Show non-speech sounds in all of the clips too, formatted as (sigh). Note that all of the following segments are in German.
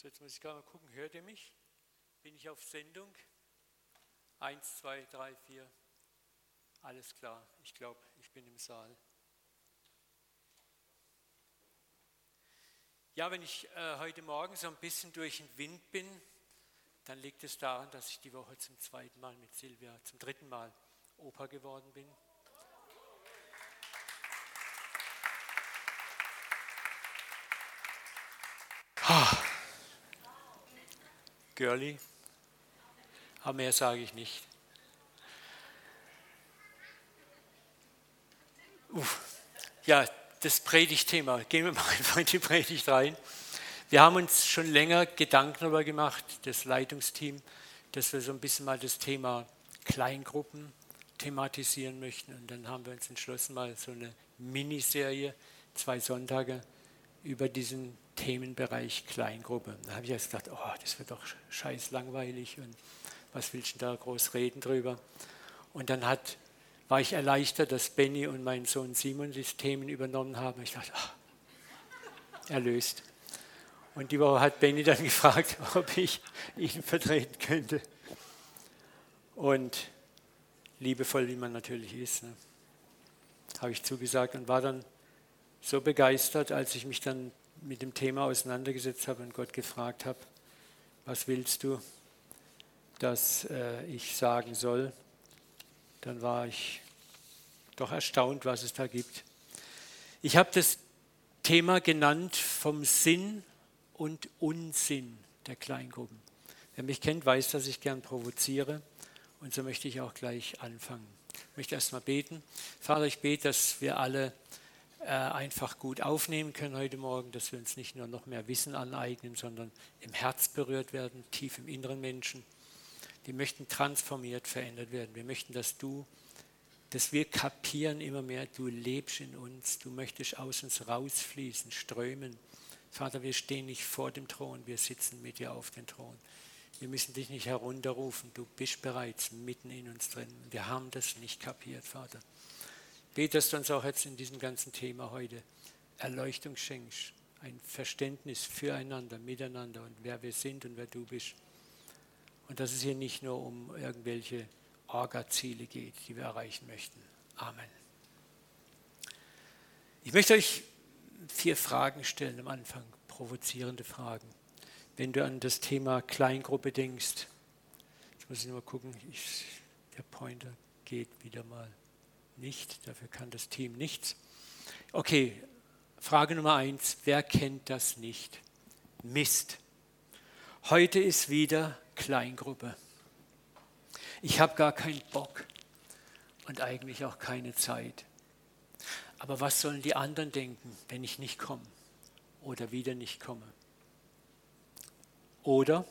So, jetzt muss ich gerade mal gucken, hört ihr mich? Bin ich auf Sendung? Eins, zwei, drei, vier. Alles klar, ich glaube, ich bin im Saal. Ja, wenn ich äh, heute Morgen so ein bisschen durch den Wind bin, dann liegt es daran, dass ich die Woche zum zweiten Mal mit Silvia, zum dritten Mal Opa geworden bin. Girlie. Aber mehr sage ich nicht. Uff. Ja, das Predigtthema. Gehen wir (laughs) mal einfach in die Predigt rein. Wir haben uns schon länger Gedanken darüber gemacht, das Leitungsteam, dass wir so ein bisschen mal das Thema Kleingruppen thematisieren möchten. Und dann haben wir uns entschlossen, mal so eine Miniserie, zwei Sonntage, über diesen Themenbereich Kleingruppe. Da habe ich jetzt gedacht, oh, das wird doch scheiß langweilig und was willst du da groß reden drüber? Und dann hat, war ich erleichtert, dass Benny und mein Sohn Simon die Themen übernommen haben. Ich dachte, oh, erlöst. Und die Woche hat Benny dann (laughs) gefragt, ob ich ihn vertreten könnte. Und liebevoll, wie man natürlich ist, ne, habe ich zugesagt und war dann so begeistert, als ich mich dann mit dem Thema auseinandergesetzt habe und Gott gefragt habe, was willst du, dass äh, ich sagen soll, dann war ich doch erstaunt, was es da gibt. Ich habe das Thema genannt vom Sinn und Unsinn der Kleingruppen. Wer mich kennt, weiß, dass ich gern provoziere und so möchte ich auch gleich anfangen. Ich möchte erstmal beten. Vater, ich bete, dass wir alle einfach gut aufnehmen können heute Morgen, dass wir uns nicht nur noch mehr Wissen aneignen, sondern im Herz berührt werden, tief im inneren Menschen. Wir möchten transformiert, verändert werden. Wir möchten, dass du, dass wir kapieren immer mehr, du lebst in uns, du möchtest aus uns rausfließen, strömen. Vater, wir stehen nicht vor dem Thron, wir sitzen mit dir auf dem Thron. Wir müssen dich nicht herunterrufen, du bist bereits mitten in uns drin. Wir haben das nicht kapiert, Vater bete, dass du uns auch jetzt in diesem ganzen Thema heute Erleuchtung schenkst, ein Verständnis füreinander, miteinander und wer wir sind und wer du bist. Und dass es hier nicht nur um irgendwelche Orga-Ziele geht, die wir erreichen möchten. Amen. Ich möchte euch vier Fragen stellen am Anfang, provozierende Fragen. Wenn du an das Thema Kleingruppe denkst, jetzt muss ich nur mal gucken, ich, der Pointer geht wieder mal nicht, dafür kann das Team nichts. Okay, Frage Nummer eins, wer kennt das nicht? Mist. Heute ist wieder Kleingruppe. Ich habe gar keinen Bock und eigentlich auch keine Zeit. Aber was sollen die anderen denken, wenn ich nicht komme oder wieder nicht komme? Oder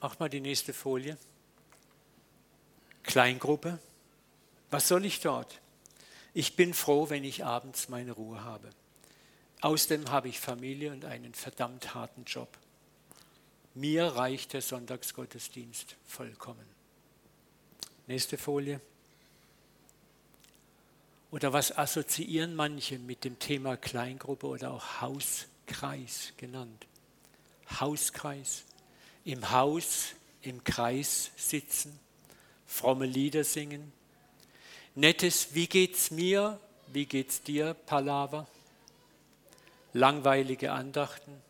mach mal die nächste Folie. Kleingruppe. Was soll ich dort? Ich bin froh, wenn ich abends meine Ruhe habe. Außerdem habe ich Familie und einen verdammt harten Job. Mir reicht der Sonntagsgottesdienst vollkommen. Nächste Folie. Oder was assoziieren manche mit dem Thema Kleingruppe oder auch Hauskreis genannt? Hauskreis. Im Haus, im Kreis sitzen, fromme Lieder singen, nettes Wie geht's mir, wie geht's dir, Palaver, langweilige Andachten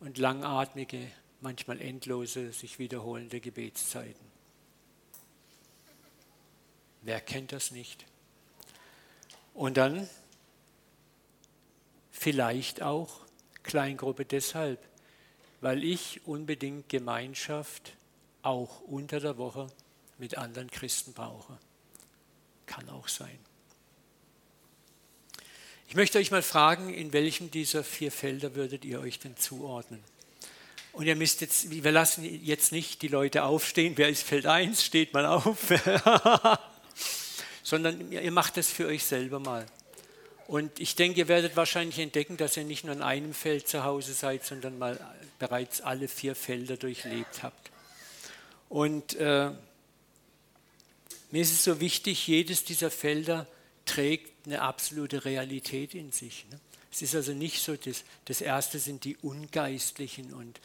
und langatmige, manchmal endlose, sich wiederholende Gebetszeiten. Wer kennt das nicht? Und dann vielleicht auch Kleingruppe deshalb, weil ich unbedingt Gemeinschaft auch unter der Woche mit anderen Christen brauche. Kann auch sein. Ich möchte euch mal fragen, in welchem dieser vier Felder würdet ihr euch denn zuordnen? Und ihr müsst jetzt, wir lassen jetzt nicht die Leute aufstehen, wer ist Feld 1, steht mal auf, (laughs) sondern ihr macht das für euch selber mal. Und ich denke, ihr werdet wahrscheinlich entdecken, dass ihr nicht nur in einem Feld zu Hause seid, sondern mal bereits alle vier Felder durchlebt habt. Und äh, mir ist es so wichtig, jedes dieser Felder trägt eine absolute Realität in sich. Ne? Es ist also nicht so, das, das Erste sind die Ungeistlichen und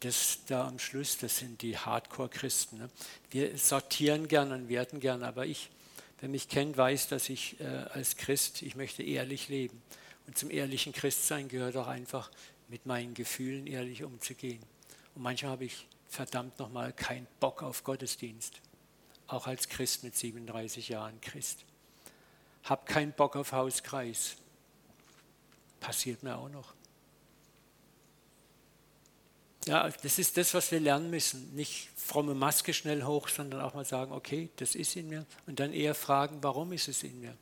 das da am Schluss, das sind die Hardcore-Christen. Ne? Wir sortieren gern und werten gern, aber ich, wer mich kennt, weiß, dass ich äh, als Christ, ich möchte ehrlich leben. Und zum ehrlichen Christsein gehört auch einfach, mit meinen Gefühlen ehrlich umzugehen. Und manchmal habe ich verdammt nochmal keinen Bock auf Gottesdienst. Auch als Christ mit 37 Jahren Christ. Hab keinen Bock auf Hauskreis. Passiert mir auch noch. Ja, das ist das, was wir lernen müssen. Nicht fromme Maske schnell hoch, sondern auch mal sagen, okay, das ist in mir. Und dann eher fragen, warum ist es in mir?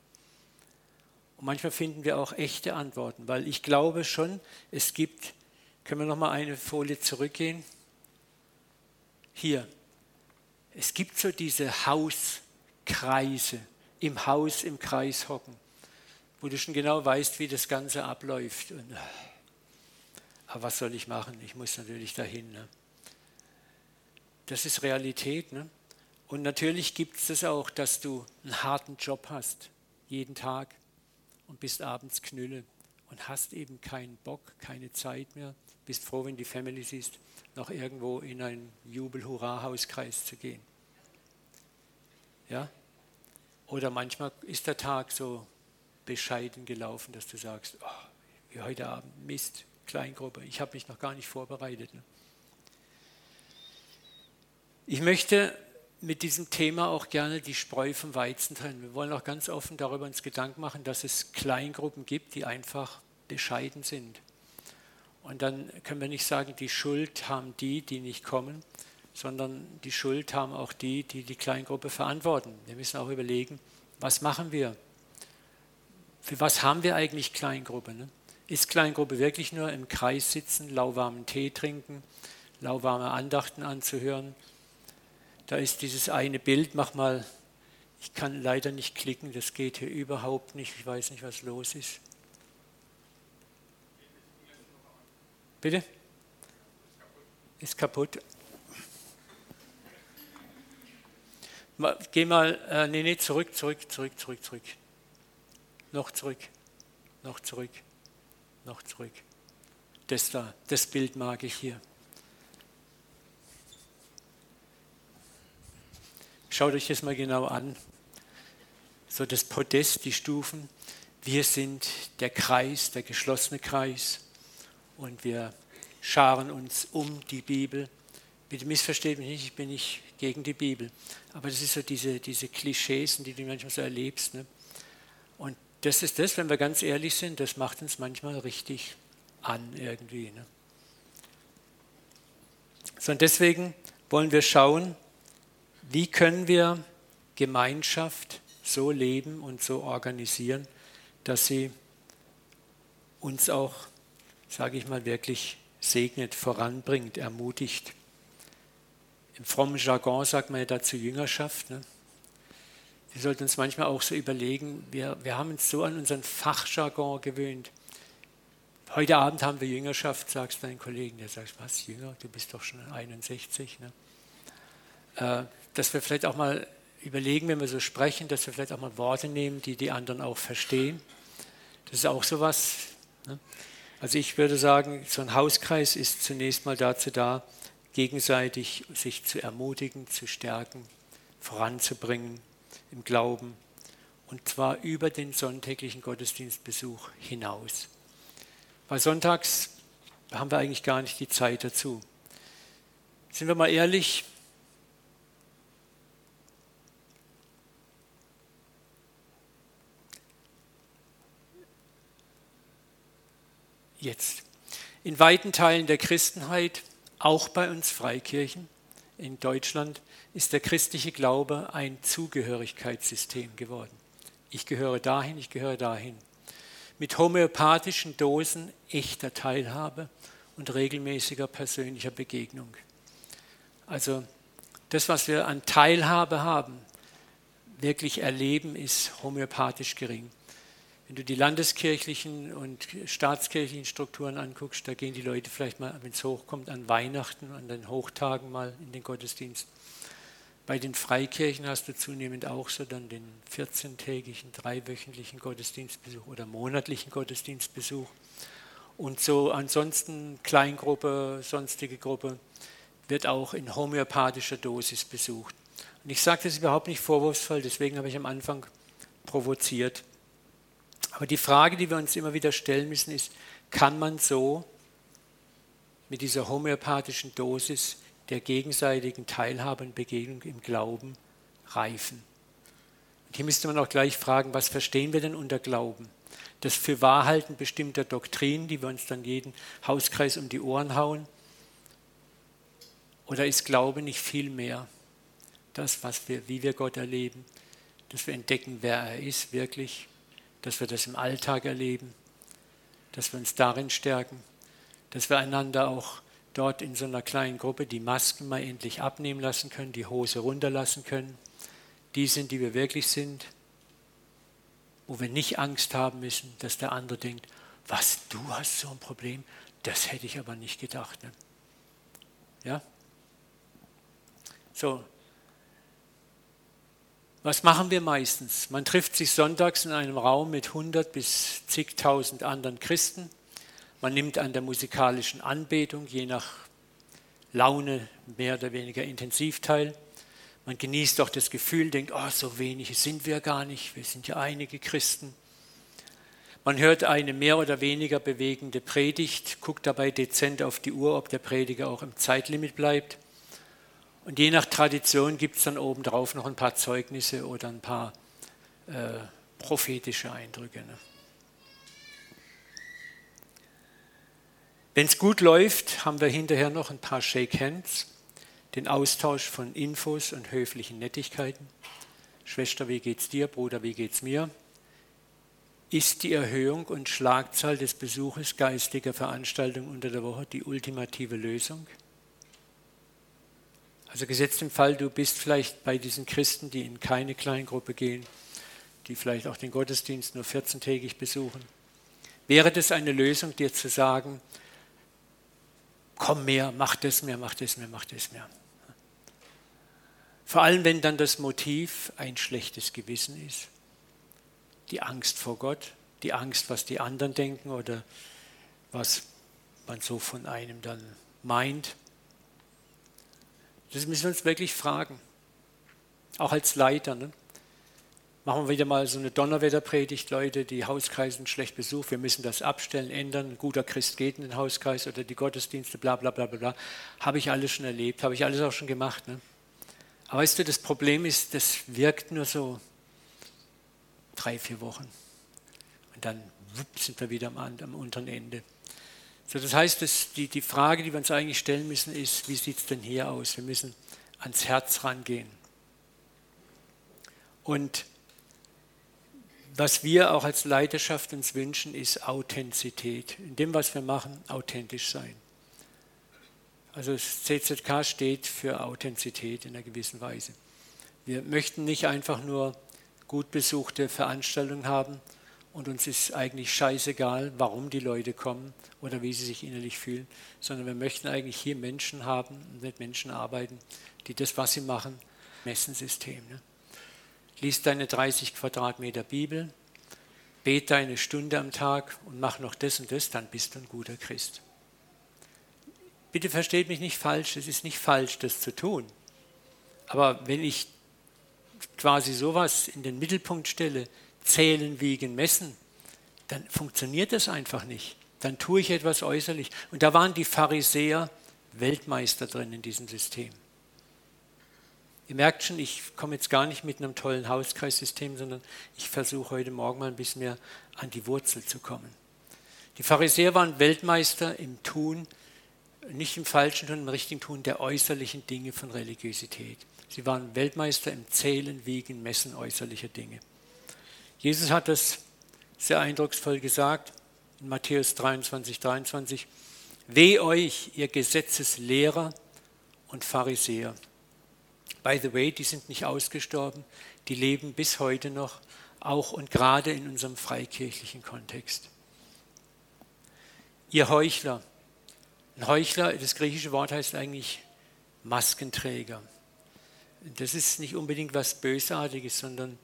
Und manchmal finden wir auch echte Antworten, weil ich glaube schon, es gibt, können wir noch mal eine Folie zurückgehen? Hier, es gibt so diese Hauskreise, im Haus im Kreis hocken, wo du schon genau weißt, wie das Ganze abläuft. Und, äh, aber was soll ich machen? Ich muss natürlich dahin. Ne? Das ist Realität. Ne? Und natürlich gibt es das auch, dass du einen harten Job hast, jeden Tag und bist abends Knülle und hast eben keinen Bock, keine Zeit mehr, bist froh, wenn die Family siehst, noch irgendwo in einen Jubel-Hurra-Hauskreis zu gehen. Ja? Oder manchmal ist der Tag so bescheiden gelaufen, dass du sagst, oh, wie heute Abend, Mist, Kleingruppe, ich habe mich noch gar nicht vorbereitet. Ne? Ich möchte mit diesem Thema auch gerne die Spreu vom Weizen trennen. Wir wollen auch ganz offen darüber uns Gedanken machen, dass es Kleingruppen gibt, die einfach bescheiden sind. Und dann können wir nicht sagen, die Schuld haben die, die nicht kommen, sondern die Schuld haben auch die, die die Kleingruppe verantworten. Wir müssen auch überlegen, was machen wir? Für was haben wir eigentlich Kleingruppe? Ne? Ist Kleingruppe wirklich nur im Kreis sitzen, lauwarmen Tee trinken, lauwarme Andachten anzuhören? Da ist dieses eine Bild, mach mal, ich kann leider nicht klicken, das geht hier überhaupt nicht, ich weiß nicht, was los ist. Bitte? Ist kaputt. Geh mal, äh, nee, nee, zurück, zurück, zurück, zurück, zurück. Noch zurück, noch zurück, noch zurück. Das da, das Bild mag ich hier. Schaut euch das mal genau an. So das Podest, die Stufen. Wir sind der Kreis, der geschlossene Kreis und wir scharen uns um die Bibel. Bitte missversteht mich nicht, ich bin nicht gegen die Bibel. Aber das ist so diese, diese Klischees, die du manchmal so erlebst. Ne? Und das ist das, wenn wir ganz ehrlich sind, das macht uns manchmal richtig an irgendwie. Ne? So, und deswegen wollen wir schauen, wie können wir Gemeinschaft so leben und so organisieren, dass sie uns auch, sage ich mal, wirklich segnet, voranbringt, ermutigt. Im frommen Jargon sagt man ja dazu Jüngerschaft. Ne? Wir sollten uns manchmal auch so überlegen, wir, wir haben uns so an unseren Fachjargon gewöhnt. Heute Abend haben wir Jüngerschaft, sagst du deinen Kollegen, der sagt, was, Jünger, du bist doch schon 61. Ne? Äh, dass wir vielleicht auch mal überlegen, wenn wir so sprechen, dass wir vielleicht auch mal Worte nehmen, die die anderen auch verstehen. Das ist auch sowas. Ne? Also ich würde sagen, so ein Hauskreis ist zunächst mal dazu da, gegenseitig sich zu ermutigen, zu stärken, voranzubringen im Glauben und zwar über den sonntäglichen Gottesdienstbesuch hinaus. Weil sonntags haben wir eigentlich gar nicht die Zeit dazu. Sind wir mal ehrlich, jetzt. In weiten Teilen der Christenheit, auch bei uns Freikirchen in Deutschland, ist der christliche Glaube ein Zugehörigkeitssystem geworden. Ich gehöre dahin, ich gehöre dahin. Mit homöopathischen Dosen echter Teilhabe und regelmäßiger persönlicher Begegnung. Also das, was wir an Teilhabe haben, wirklich erleben, ist homöopathisch gering. Wenn du die landeskirchlichen und staatskirchlichen Strukturen anguckst, da gehen die Leute vielleicht mal, wenn es hochkommt, an Weihnachten, an den Hochtagen mal in den Gottesdienst. Bei den Freikirchen hast du zunehmend auch so dann den 14-tägigen, dreiwöchentlichen Gottesdienstbesuch oder monatlichen Gottesdienstbesuch. Und so ansonsten Kleingruppe, sonstige Gruppe wird auch in homöopathischer Dosis besucht. Und ich sage das überhaupt nicht vorwurfsvoll, deswegen habe ich am Anfang provoziert. Aber die Frage, die wir uns immer wieder stellen müssen, ist, kann man so mit dieser homöopathischen Dosis der gegenseitigen Teilhabe und Begegnung im Glauben reifen. Und hier müsste man auch gleich fragen, was verstehen wir denn unter Glauben? Das für Wahrhalten bestimmter Doktrinen, die wir uns dann jeden Hauskreis um die Ohren hauen? Oder ist Glaube nicht viel mehr das, was wir, wie wir Gott erleben, dass wir entdecken, wer er ist wirklich, dass wir das im Alltag erleben, dass wir uns darin stärken, dass wir einander auch dort in so einer kleinen Gruppe die Masken mal endlich abnehmen lassen können, die Hose runterlassen können, die sind, die wir wirklich sind, wo wir nicht Angst haben müssen, dass der andere denkt, was, du hast so ein Problem, das hätte ich aber nicht gedacht. Ne? Ja? So. Was machen wir meistens? Man trifft sich sonntags in einem Raum mit 100 bis zigtausend anderen Christen man nimmt an der musikalischen Anbetung je nach Laune mehr oder weniger intensiv teil. Man genießt auch das Gefühl, denkt, oh, so wenige sind wir gar nicht, wir sind ja einige Christen. Man hört eine mehr oder weniger bewegende Predigt, guckt dabei dezent auf die Uhr, ob der Prediger auch im Zeitlimit bleibt. Und je nach Tradition gibt es dann obendrauf noch ein paar Zeugnisse oder ein paar äh, prophetische Eindrücke. Ne? Wenn es gut läuft, haben wir hinterher noch ein paar Shake Hands, den Austausch von Infos und höflichen Nettigkeiten. Schwester, wie geht's dir? Bruder, wie geht's mir? Ist die Erhöhung und Schlagzahl des Besuches geistiger Veranstaltungen unter der Woche die ultimative Lösung? Also gesetzt im Fall, du bist vielleicht bei diesen Christen, die in keine Kleingruppe gehen, die vielleicht auch den Gottesdienst nur 14-tägig besuchen. Wäre das eine Lösung, dir zu sagen, komm mehr, mach das mehr, mach das mehr, mach das mehr. Vor allem, wenn dann das Motiv ein schlechtes Gewissen ist, die Angst vor Gott, die Angst, was die anderen denken oder was man so von einem dann meint. Das müssen wir uns wirklich fragen, auch als Leiter. Ne? machen wir wieder mal so eine Donnerwetterpredigt, Leute, die Hauskreise sind schlecht besucht, wir müssen das abstellen, ändern, ein guter Christ geht in den Hauskreis oder die Gottesdienste, bla bla bla bla. Habe ich alles schon erlebt, habe ich alles auch schon gemacht. Ne? Aber weißt du, das Problem ist, das wirkt nur so drei, vier Wochen. Und dann wupp, sind wir wieder am, am unteren Ende. So, das heißt, dass die, die Frage, die wir uns eigentlich stellen müssen, ist, wie sieht es denn hier aus? Wir müssen ans Herz rangehen. Und was wir auch als Leiterschaft uns wünschen, ist Authentizität. In dem, was wir machen, authentisch sein. Also das CZK steht für Authentizität in einer gewissen Weise. Wir möchten nicht einfach nur gut besuchte Veranstaltungen haben und uns ist eigentlich scheißegal, warum die Leute kommen oder wie sie sich innerlich fühlen, sondern wir möchten eigentlich hier Menschen haben und mit Menschen arbeiten, die das, was sie machen, Messensystem. Ne? lies deine 30 Quadratmeter Bibel, bete eine Stunde am Tag und mach noch das und das, dann bist du ein guter Christ. Bitte versteht mich nicht falsch, es ist nicht falsch, das zu tun. Aber wenn ich quasi sowas in den Mittelpunkt stelle, zählen, wiegen, messen, dann funktioniert das einfach nicht. Dann tue ich etwas äußerlich. Und da waren die Pharisäer Weltmeister drin in diesem System. Ihr merkt schon, ich komme jetzt gar nicht mit einem tollen Hauskreissystem, sondern ich versuche heute Morgen mal ein bisschen mehr an die Wurzel zu kommen. Die Pharisäer waren Weltmeister im Tun, nicht im falschen Tun, im richtigen Tun der äußerlichen Dinge von Religiosität. Sie waren Weltmeister im Zählen, Wiegen, Messen äußerlicher Dinge. Jesus hat das sehr eindrucksvoll gesagt in Matthäus 23, 23. Weh euch, ihr Gesetzeslehrer und Pharisäer By the way, die sind nicht ausgestorben, die leben bis heute noch, auch und gerade in unserem freikirchlichen Kontext. Ihr Heuchler. Ein Heuchler, das griechische Wort heißt eigentlich Maskenträger. Das ist nicht unbedingt was Bösartiges, sondern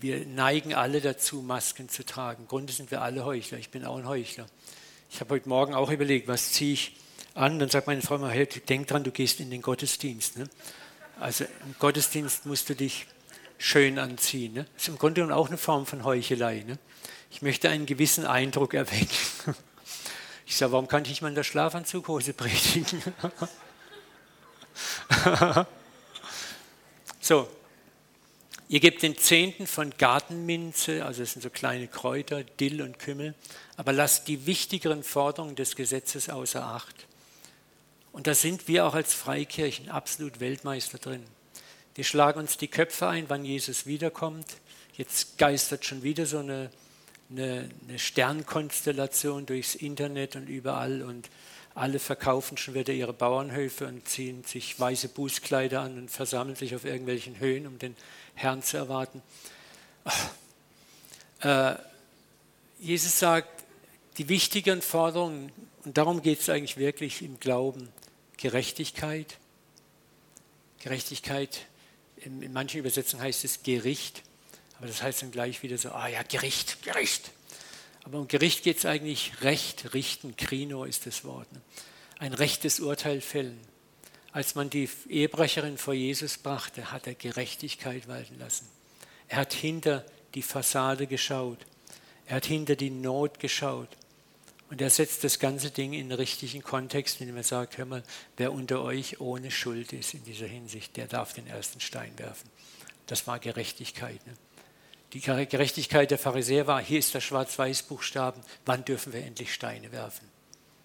wir neigen alle dazu, Masken zu tragen. Im Grunde sind wir alle Heuchler. Ich bin auch ein Heuchler. Ich habe heute Morgen auch überlegt, was ziehe ich an. Dann sagt meine Frau mal, hey, denk dran, du gehst in den Gottesdienst. Ne? Also im Gottesdienst musst du dich schön anziehen. Ne? Das ist im Grunde auch eine Form von Heuchelei. Ne? Ich möchte einen gewissen Eindruck erwecken. (laughs) Ich sage, warum kann ich nicht mal in der Schlafanzughose (laughs) predigen? (laughs) so, ihr gebt den Zehnten von Gartenminze, also das sind so kleine Kräuter, Dill und Kümmel, aber lasst die wichtigeren Forderungen des Gesetzes außer Acht. Und da sind wir auch als Freikirchen absolut Weltmeister drin. Wir schlagen uns die Köpfe ein, wann Jesus wiederkommt. Jetzt geistert schon wieder so eine, eine, eine Sternkonstellation durchs Internet und überall und alle verkaufen schon wieder ihre Bauernhöfe und ziehen sich weiße Bußkleider an und versammeln sich auf irgendwelchen Höhen, um den Herrn zu erwarten. Äh, Jesus sagt, die wichtigen Forderungen, und darum geht es eigentlich wirklich im Glauben, Gerechtigkeit. Gerechtigkeit, in, in manchen Übersetzungen heißt es Gericht, aber das heißt dann gleich wieder so, ah ja, Gericht, Gericht. Aber um Gericht geht es eigentlich Recht, richten, Krino ist das Wort. Ne? Ein rechtes Urteil fällen. Als man die Ehebrecherin vor Jesus brachte, hat er Gerechtigkeit walten lassen. Er hat hinter die Fassade geschaut. Er hat hinter die Not geschaut. Und er setzt das ganze Ding in den richtigen Kontext, indem er sagt, hör mal, wer unter euch ohne Schuld ist in dieser Hinsicht, der darf den ersten Stein werfen. Das war Gerechtigkeit. Ne? Die Gerechtigkeit der Pharisäer war, hier ist der Schwarz-Weiß-Buchstaben, wann dürfen wir endlich Steine werfen?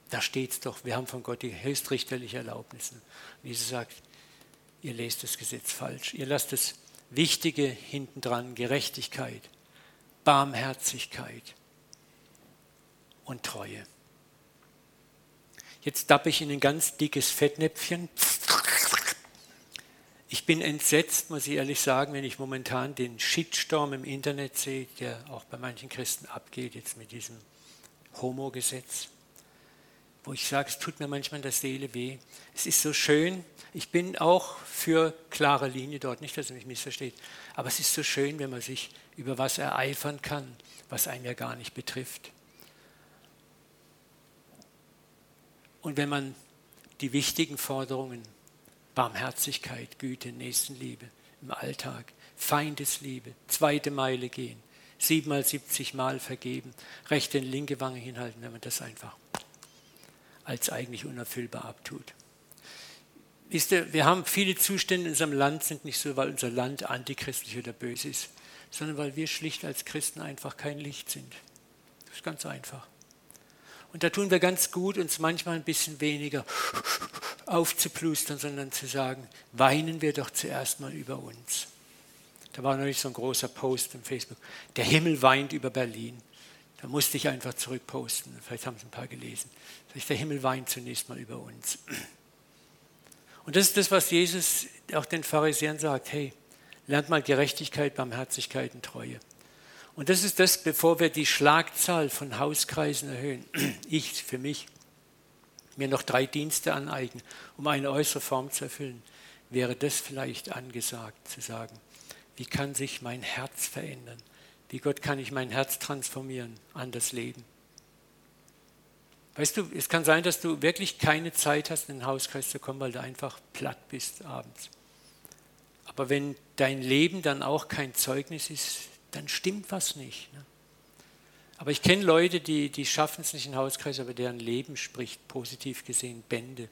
Da steht es doch, wir haben von Gott die höchstrichterliche Erlaubnis. Ne? Und Jesus sagt, ihr lest das Gesetz falsch. Ihr lasst das Wichtige hintendran, Gerechtigkeit, Barmherzigkeit, und Treue. Jetzt dappe ich in ein ganz dickes Fettnäpfchen. Ich bin entsetzt, muss ich ehrlich sagen, wenn ich momentan den Shitstorm im Internet sehe, der auch bei manchen Christen abgeht, jetzt mit diesem Homo-Gesetz, wo ich sage, es tut mir manchmal in der Seele weh. Es ist so schön, ich bin auch für klare Linie dort, nicht, dass ihr mich missversteht, aber es ist so schön, wenn man sich über was ereifern kann, was einen ja gar nicht betrifft. Und wenn man die wichtigen Forderungen, Barmherzigkeit, Güte, Nächstenliebe im Alltag, Feindesliebe, zweite Meile gehen, siebenmal, siebzig Mal vergeben, rechte und linke Wange hinhalten, wenn man das einfach als eigentlich unerfüllbar abtut. Wisst ihr, wir haben viele Zustände in unserem Land, sind nicht so, weil unser Land antichristlich oder böse ist, sondern weil wir schlicht als Christen einfach kein Licht sind. Das ist ganz einfach. Und da tun wir ganz gut, uns manchmal ein bisschen weniger aufzuplustern, sondern zu sagen, weinen wir doch zuerst mal über uns. Da war neulich so ein großer Post im Facebook, der Himmel weint über Berlin. Da musste ich einfach zurückposten, vielleicht haben es ein paar gelesen. Der Himmel weint zunächst mal über uns. Und das ist das, was Jesus auch den Pharisäern sagt, hey, lernt mal Gerechtigkeit, Barmherzigkeit und Treue. Und das ist das, bevor wir die Schlagzahl von Hauskreisen erhöhen. (clears throat) Ich für mich mir noch drei Dienste aneignen, um eine äußere Form zu erfüllen, wäre das vielleicht angesagt zu sagen, wie kann sich mein Herz verändern? Wie Gott kann ich mein Herz transformieren an das Leben? Weißt du, es kann sein, dass du wirklich keine Zeit hast, in den Hauskreis zu kommen, weil du einfach platt bist abends. Aber wenn dein Leben dann auch kein Zeugnis ist, dann stimmt was nicht. Ne? Aber ich kenne Leute, die, die schaffen es nicht in Hauskreis, aber deren Leben spricht positiv gesehen Bände.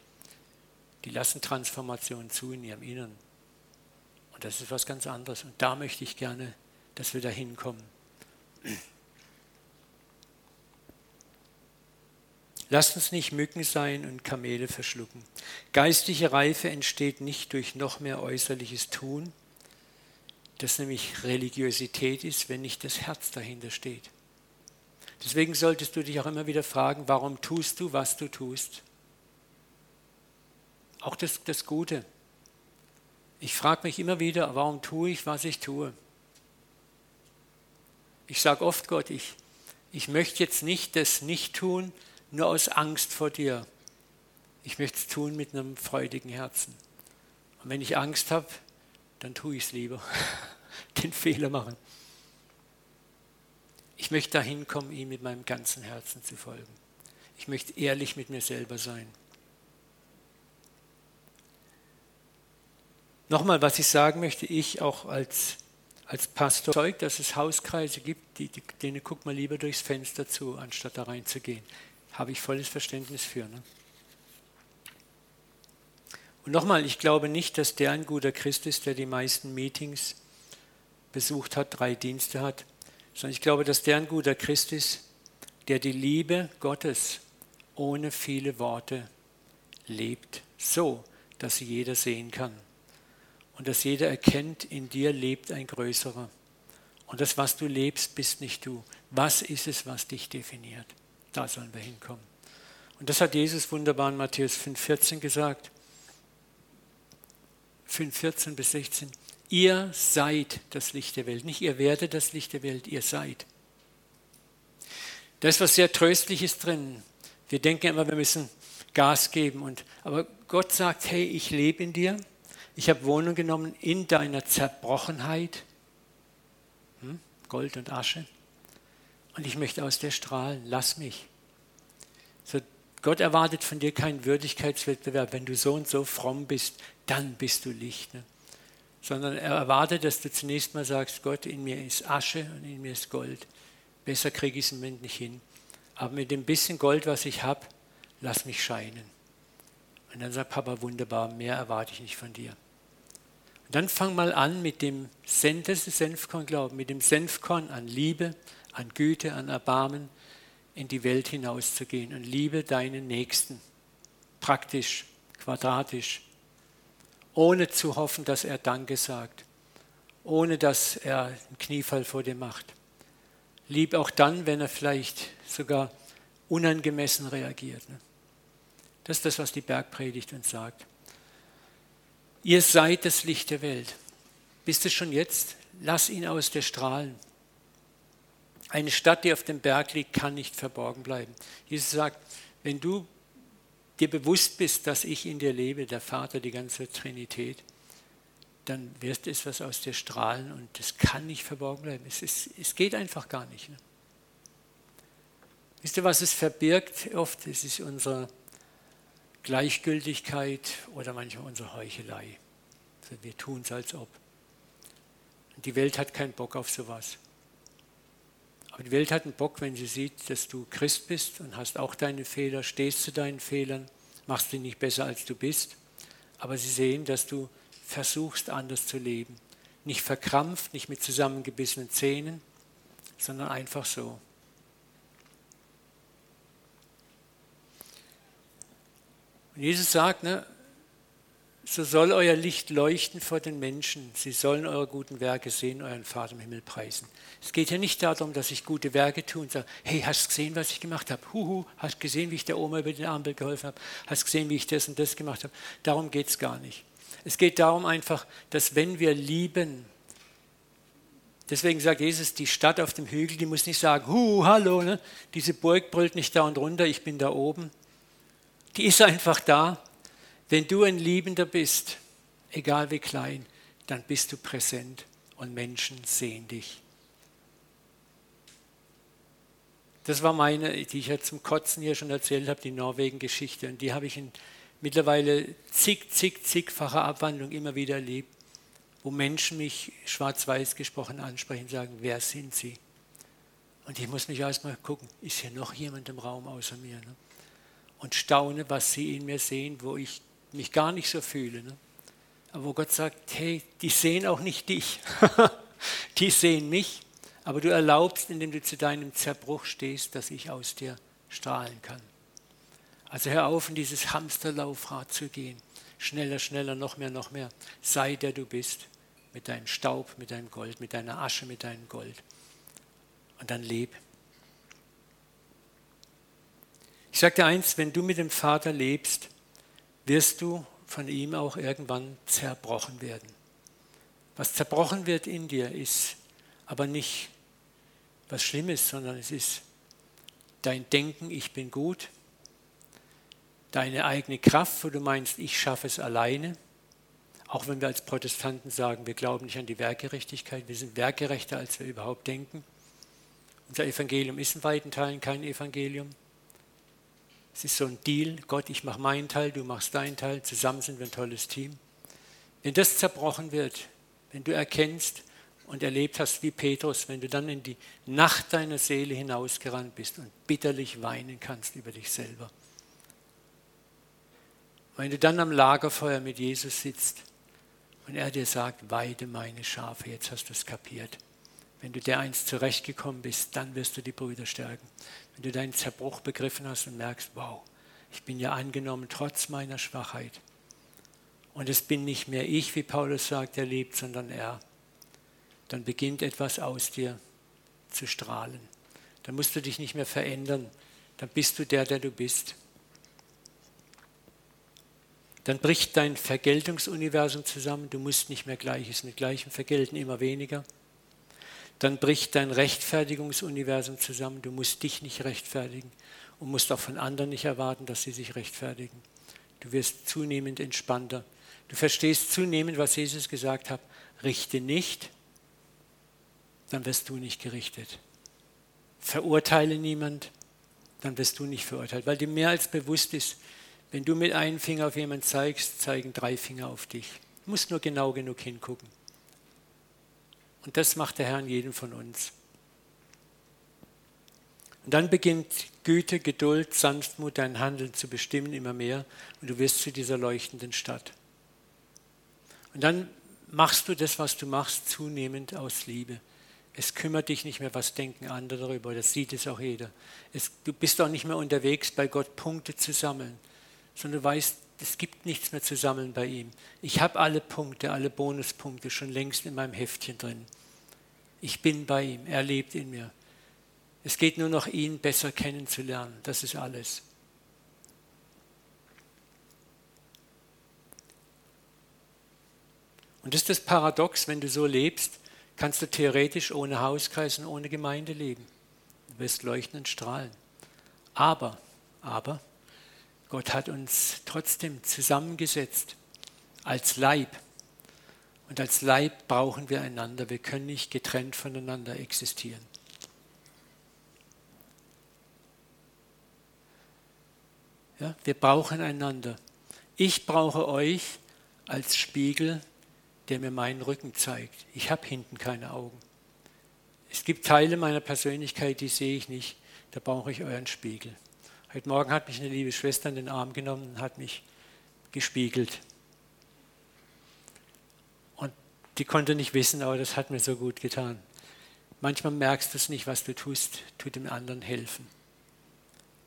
Die lassen Transformation zu in ihrem Inneren. Und das ist was ganz anderes. Und da möchte ich gerne, dass wir da hinkommen. Lasst uns nicht Mücken sein und Kamele verschlucken. Geistliche Reife entsteht nicht durch noch mehr äußerliches Tun, das nämlich Religiosität ist, wenn nicht das Herz dahinter steht. Deswegen solltest du dich auch immer wieder fragen, warum tust du, was du tust? Auch das, das Gute. Ich frage mich immer wieder, warum tue ich, was ich tue? Ich sage oft Gott, ich, ich möchte jetzt nicht das nicht tun, nur aus Angst vor dir. Ich möchte es tun mit einem freudigen Herzen. Und wenn ich Angst habe, dann tue ich es lieber. (laughs) Den Fehler machen. Ich möchte dahin kommen, ihm mit meinem ganzen Herzen zu folgen. Ich möchte ehrlich mit mir selber sein. Nochmal, was ich sagen möchte, ich auch als, als Pastor zeugt, dass es Hauskreise gibt, die, die, denen guckt man lieber durchs Fenster zu, anstatt da reinzugehen. Habe ich volles Verständnis für. Ne? Und nochmal, ich glaube nicht, dass der ein guter Christ ist, der die meisten Meetings besucht hat, drei Dienste hat, sondern ich glaube, dass der ein guter Christ ist, der die Liebe Gottes ohne viele Worte lebt, so dass sie jeder sehen kann und dass jeder erkennt, in dir lebt ein Größerer. Und das, was du lebst, bist nicht du. Was ist es, was dich definiert? Da sollen wir hinkommen. Und das hat Jesus wunderbar in Matthäus 5,14 gesagt. 5,14 bis 16. Ihr seid das Licht der Welt. Nicht ihr werdet das Licht der Welt, ihr seid. Da ist was sehr Tröstliches drin. Wir denken immer, wir müssen Gas geben. Und, aber Gott sagt, hey, ich lebe in dir ich habe Wohnung genommen in deiner Zerbrochenheit, hm? Gold und Asche, und ich möchte aus dir strahlen. Lass mich. So, Gott erwartet von dir keinen Würdigkeitswettbewerb. Wenn du so und so fromm bist, dann bist du Licht. Ne? Sondern er erwartet, dass du zunächst mal sagst, Gott, in mir ist Asche und in mir ist Gold. Besser kriege ich es im Moment nicht hin. Aber mit dem bisschen Gold, was ich habe, lass mich scheinen. Und dann sagt Papa, wunderbar, mehr erwarte ich nicht von dir. Und dann fang mal an mit dem Senfkorn-Glauben, mit dem Senfkorn an Liebe, an Güte, an Erbarmen in die Welt hinauszugehen und liebe deinen Nächsten. Praktisch, quadratisch. Ohne zu hoffen, dass er Danke sagt. Ohne dass er einen Kniefall vor dir macht. Lieb auch dann, wenn er vielleicht sogar unangemessen reagiert. Ne? Das ist das, was die Bergpredigt uns sagt. Ihr seid das Licht der Welt. Bist du schon jetzt? Lass ihn aus dir strahlen. Eine Stadt, die auf dem Berg liegt, kann nicht verborgen bleiben. Jesus sagt, wenn du dir bewusst bist, dass ich in dir lebe, der Vater, die ganze Trinität, dann wird es was aus dir strahlen und das kann nicht verborgen bleiben. Es, ist, es geht einfach gar nicht. Ne? Wisst ihr, was es verbirgt oft? Es ist unsere Gleichgültigkeit oder manchmal unsere Heuchelei. Also wir tun es als ob. Die Welt hat keinen Bock auf sowas. Aber die Welt hat einen Bock, wenn sie sieht, dass du Christ bist und hast auch deine Fehler, stehst zu deinen Fehlern, machst sie nicht besser, als du bist. Aber sie sehen, dass du versuchst, anders zu leben. Nicht verkrampft, nicht mit zusammengebissenen Zähnen, sondern einfach so. Und Jesus sagt, ne, so soll euer Licht leuchten vor den Menschen. Sie sollen eure guten Werke sehen, euren Vater im Himmel preisen. Es geht ja nicht darum, dass ich gute Werke tue und sage, hey, hast du gesehen, was ich gemacht habe? Huhu, hast gesehen, wie ich der Oma über den Ampel geholfen habe? Hast gesehen, wie ich das und das gemacht habe? Darum geht es gar nicht. Es geht darum einfach, dass wenn wir lieben, deswegen sagt Jesus, die Stadt auf dem Hügel, die muss nicht sagen, hu, hallo, ne? diese Burg brüllt nicht da und runter, ich bin da oben die ist einfach da. Wenn du ein Liebender bist, egal wie klein, dann bist du präsent und Menschen sehen dich. Das war meine, die ich ja zum Kotzen hier schon erzählt habe, die Norwegen-Geschichte. Und die habe ich in mittlerweile zig, zig, zigfacher Abwandlung immer wieder erlebt, wo Menschen mich schwarz-weiß gesprochen ansprechen sagen, wer sind sie? Und ich muss mich erstmal gucken, ist hier noch jemand im Raum außer mir? Ne? Und staune, was sie in mir sehen, wo ich mich gar nicht so fühle. Ne? Aber wo Gott sagt, hey, die sehen auch nicht dich, (laughs) die sehen mich, aber du erlaubst, indem du zu deinem Zerbruch stehst, dass ich aus dir strahlen kann. Also hör auf, in dieses Hamsterlaufrad zu gehen. Schneller, schneller, noch mehr, noch mehr. Sei der du bist, mit deinem Staub, mit deinem Gold, mit deiner Asche, mit deinem Gold. Und dann leb ich sage dir eins, wenn du mit dem Vater lebst, wirst du von ihm auch irgendwann zerbrochen werden. Was zerbrochen wird in dir, ist aber nicht was Schlimmes, sondern es ist dein Denken, ich bin gut, deine eigene Kraft, wo du meinst, ich schaffe es alleine, Auch wenn wir als Protestanten sagen, wir glauben nicht an die Werkgerechtigkeit, wir sind werkgerechter, als wir überhaupt denken. Unser Evangelium ist in weiten Teilen kein Evangelium. Es ist so ein Deal, Gott, ich mache meinen Teil, du machst deinen Teil, zusammen sind wir ein tolles Team. Wenn das zerbrochen wird, wenn du erkennst und erlebt hast wie Petrus, wenn du dann in die Nacht deiner Seele hinausgerannt bist und bitterlich weinen kannst über dich selber. Wenn du dann am Lagerfeuer mit Jesus sitzt und er dir sagt, weide meine Schafe, jetzt hast du es kapiert. Wenn du der eins zurechtgekommen bist, dann wirst du die Brüder stärken. Wenn du deinen Zerbruch begriffen hast und merkst, wow, ich bin ja angenommen trotz meiner Schwachheit. Und es bin nicht mehr ich, wie Paulus sagt, der lebt, sondern er. Dann beginnt etwas aus dir zu strahlen. Dann musst du dich nicht mehr verändern. Dann bist du der, der du bist dann bricht dein Vergeltungsuniversum zusammen, du musst nicht mehr Gleiches mit Gleichem vergelten, immer weniger. Dann bricht dein Rechtfertigungsuniversum zusammen, du musst dich nicht rechtfertigen und musst auch von anderen nicht erwarten, dass sie sich rechtfertigen. Du wirst zunehmend entspannter. Du verstehst zunehmend, was Jesus gesagt hat, richte nicht, dann wirst du nicht gerichtet. Verurteile niemand, dann wirst du nicht verurteilt, weil dir mehr als bewusst ist, wenn du mit einem Finger auf jemanden zeigst, zeigen drei Finger auf dich. Du musst nur genau genug hingucken. Und das macht der Herr in jedem von uns. Und dann beginnt Güte, Geduld, Sanftmut dein Handeln zu bestimmen immer mehr und du wirst zu dieser leuchtenden Stadt. Und dann machst du das, was du machst, zunehmend aus Liebe. Es kümmert dich nicht mehr, was denken andere darüber, das sieht es auch jeder. Es, du bist auch nicht mehr unterwegs, bei Gott Punkte zu sammeln sondern du weißt, es gibt nichts mehr zu sammeln bei ihm. Ich habe alle Punkte, alle Bonuspunkte schon längst in meinem Heftchen drin. Ich bin bei ihm, er lebt in mir. Es geht nur noch, ihn besser kennenzulernen. Das ist alles. Und das ist das Paradox, wenn du so lebst, kannst du theoretisch ohne Hauskreis und ohne Gemeinde leben. Du wirst leuchten und strahlen. Aber, aber, Gott hat uns trotzdem zusammengesetzt als Leib. Und als Leib brauchen wir einander. Wir können nicht getrennt voneinander existieren. Ja, wir brauchen einander. Ich brauche euch als Spiegel, der mir meinen Rücken zeigt. Ich habe hinten keine Augen. Es gibt Teile meiner Persönlichkeit, die sehe ich nicht. Da brauche ich euren Spiegel. Heute Morgen hat mich eine liebe Schwester in den Arm genommen und hat mich gespiegelt. Und die konnte nicht wissen, aber das hat mir so gut getan. Manchmal merkst du es nicht, was du tust, tut dem anderen helfen.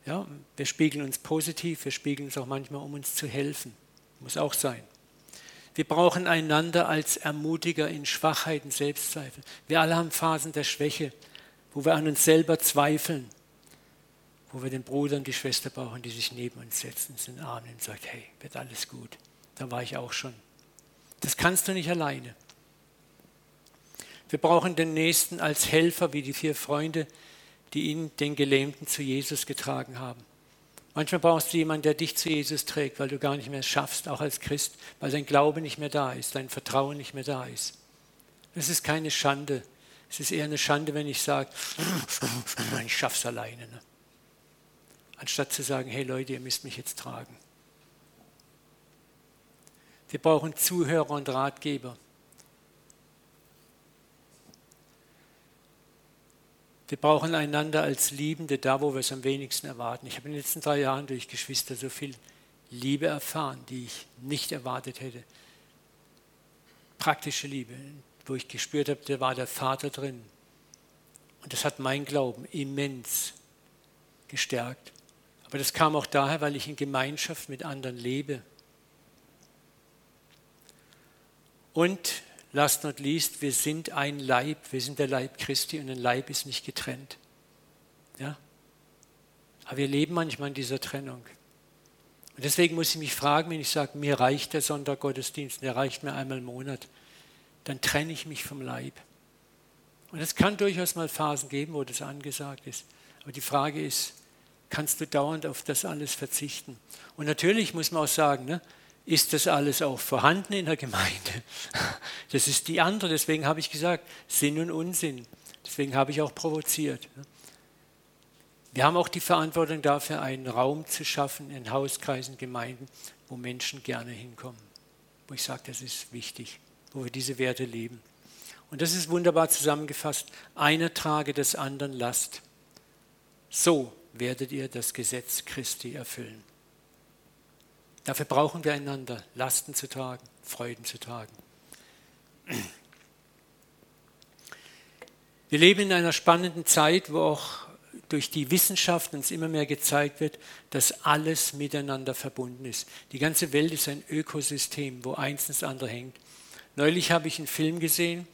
Ja, wir spiegeln uns positiv, wir spiegeln uns auch manchmal, um uns zu helfen. Muss auch sein. Wir brauchen einander als Ermutiger in Schwachheiten, Selbstzweifel. Wir alle haben Phasen der Schwäche, wo wir an uns selber zweifeln wo wir den Bruder und die Schwester brauchen, die sich neben uns setzen, uns in den Arm und sagt, hey, wird alles gut. Da war ich auch schon. Das kannst du nicht alleine. Wir brauchen den Nächsten als Helfer, wie die vier Freunde, die ihn, den Gelähmten, zu Jesus getragen haben. Manchmal brauchst du jemanden, der dich zu Jesus trägt, weil du gar nicht mehr schaffst, auch als Christ, weil dein Glaube nicht mehr da ist, dein Vertrauen nicht mehr da ist. Das ist keine Schande. Es ist eher eine Schande, wenn ich sage, (sniffs) ich schaff's alleine. Ne? anstatt zu sagen, hey Leute, ihr müsst mich jetzt tragen. Wir brauchen Zuhörer und Ratgeber. Wir brauchen einander als Liebende da, wo wir es am wenigsten erwarten. Ich habe in den letzten drei Jahren durch Geschwister so viel Liebe erfahren, die ich nicht erwartet hätte. Praktische Liebe, wo ich gespürt habe, da war der Vater drin. Und das hat mein Glauben immens gestärkt. Aber das kam auch daher, weil ich in Gemeinschaft mit anderen lebe. Und last not least, wir sind ein Leib, wir sind der Leib Christi und ein Leib ist nicht getrennt. Ja? Aber wir leben manchmal in dieser Trennung. Und deswegen muss ich mich fragen, wenn ich sage, mir reicht der Sonntaggottesdienst, der reicht mir einmal im Monat, dann trenne ich mich vom Leib. Und es kann durchaus mal Phasen geben, wo das angesagt ist. Aber die Frage ist, kannst du dauernd auf das alles verzichten. Und natürlich muss man auch sagen, ne, ist das alles auch vorhanden in der Gemeinde? (laughs) Das ist die andere, deswegen habe ich gesagt, Sinn und Unsinn. Deswegen habe ich auch provoziert. Wir haben auch die Verantwortung dafür, einen Raum zu schaffen in Hauskreisen, Gemeinden, wo Menschen gerne hinkommen. Wo ich sage, das ist wichtig, wo wir diese Werte leben. Und das ist wunderbar zusammengefasst. Einer trage des anderen Last. So werdet ihr das Gesetz Christi erfüllen. Dafür brauchen wir einander, Lasten zu tragen, Freuden zu tragen. Wir leben in einer spannenden Zeit, wo auch durch die Wissenschaft uns immer mehr gezeigt wird, dass alles miteinander verbunden ist. Die ganze Welt ist ein Ökosystem, wo eins ins andere hängt. Neulich habe ich einen Film gesehen,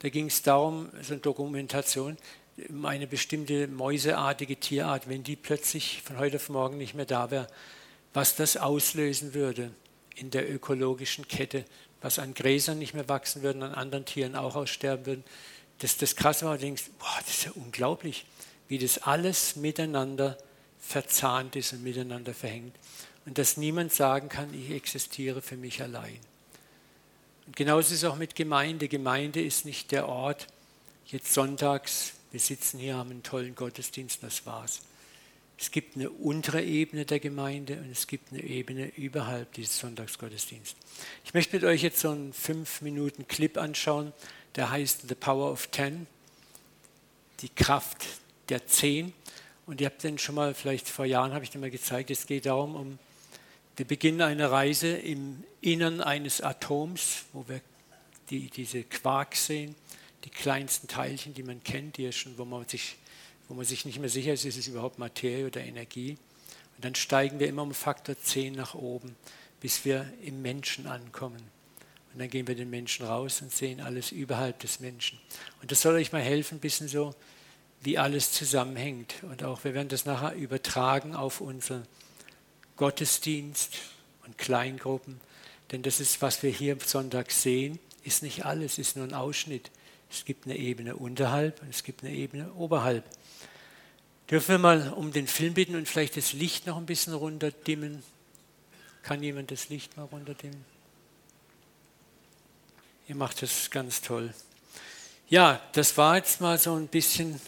da ging es darum, so eine Dokumentation, um eine bestimmte mäuseartige Tierart, wenn die plötzlich von heute auf morgen nicht mehr da wäre, was das auslösen würde in der ökologischen Kette, was an Gräsern nicht mehr wachsen würden, an anderen Tieren auch aussterben würden. Das, das Krasse war, du denkst, boah, das ist ja unglaublich, wie das alles miteinander verzahnt ist und miteinander verhängt. Und dass niemand sagen kann, ich existiere für mich allein. Und genauso ist es auch mit Gemeinde. Gemeinde ist nicht der Ort, jetzt sonntags, wir sitzen hier, haben einen tollen Gottesdienst, das war's. Es gibt eine untere Ebene der Gemeinde und es gibt eine Ebene überhalb dieses Sonntagsgottesdienstes. Ich möchte mit euch jetzt so einen fünf Minuten Clip anschauen, der heißt The Power of Ten, die Kraft der Zehn. Und ihr habt den schon mal, vielleicht vor Jahren habe ich den mal gezeigt, es geht darum, um, wir beginnen eine Reise im Innern eines Atoms, wo wir die, diese Quark sehen, die kleinsten Teilchen, die man kennt, die schon, wo man sich wo man sich nicht mehr sicher ist, ist es überhaupt Materie oder Energie. Und dann steigen wir immer um Faktor 10 nach oben, bis wir im Menschen ankommen. Und dann gehen wir den Menschen raus und sehen alles überhalb des Menschen. Und das soll euch mal helfen, ein bisschen so, wie alles zusammenhängt. Und auch wir werden das nachher übertragen auf unseren Gottesdienst und Kleingruppen. Denn das ist, was wir hier am Sonntag sehen, ist nicht alles, ist nur ein Ausschnitt. Es gibt eine Ebene unterhalb und es gibt eine Ebene oberhalb. Dürfen wir mal um den Film bitten und vielleicht das Licht noch ein bisschen runterdimmen? Kann jemand das Licht mal runterdimmen? Ihr macht das ganz toll. Ja, das war jetzt mal so ein bisschen,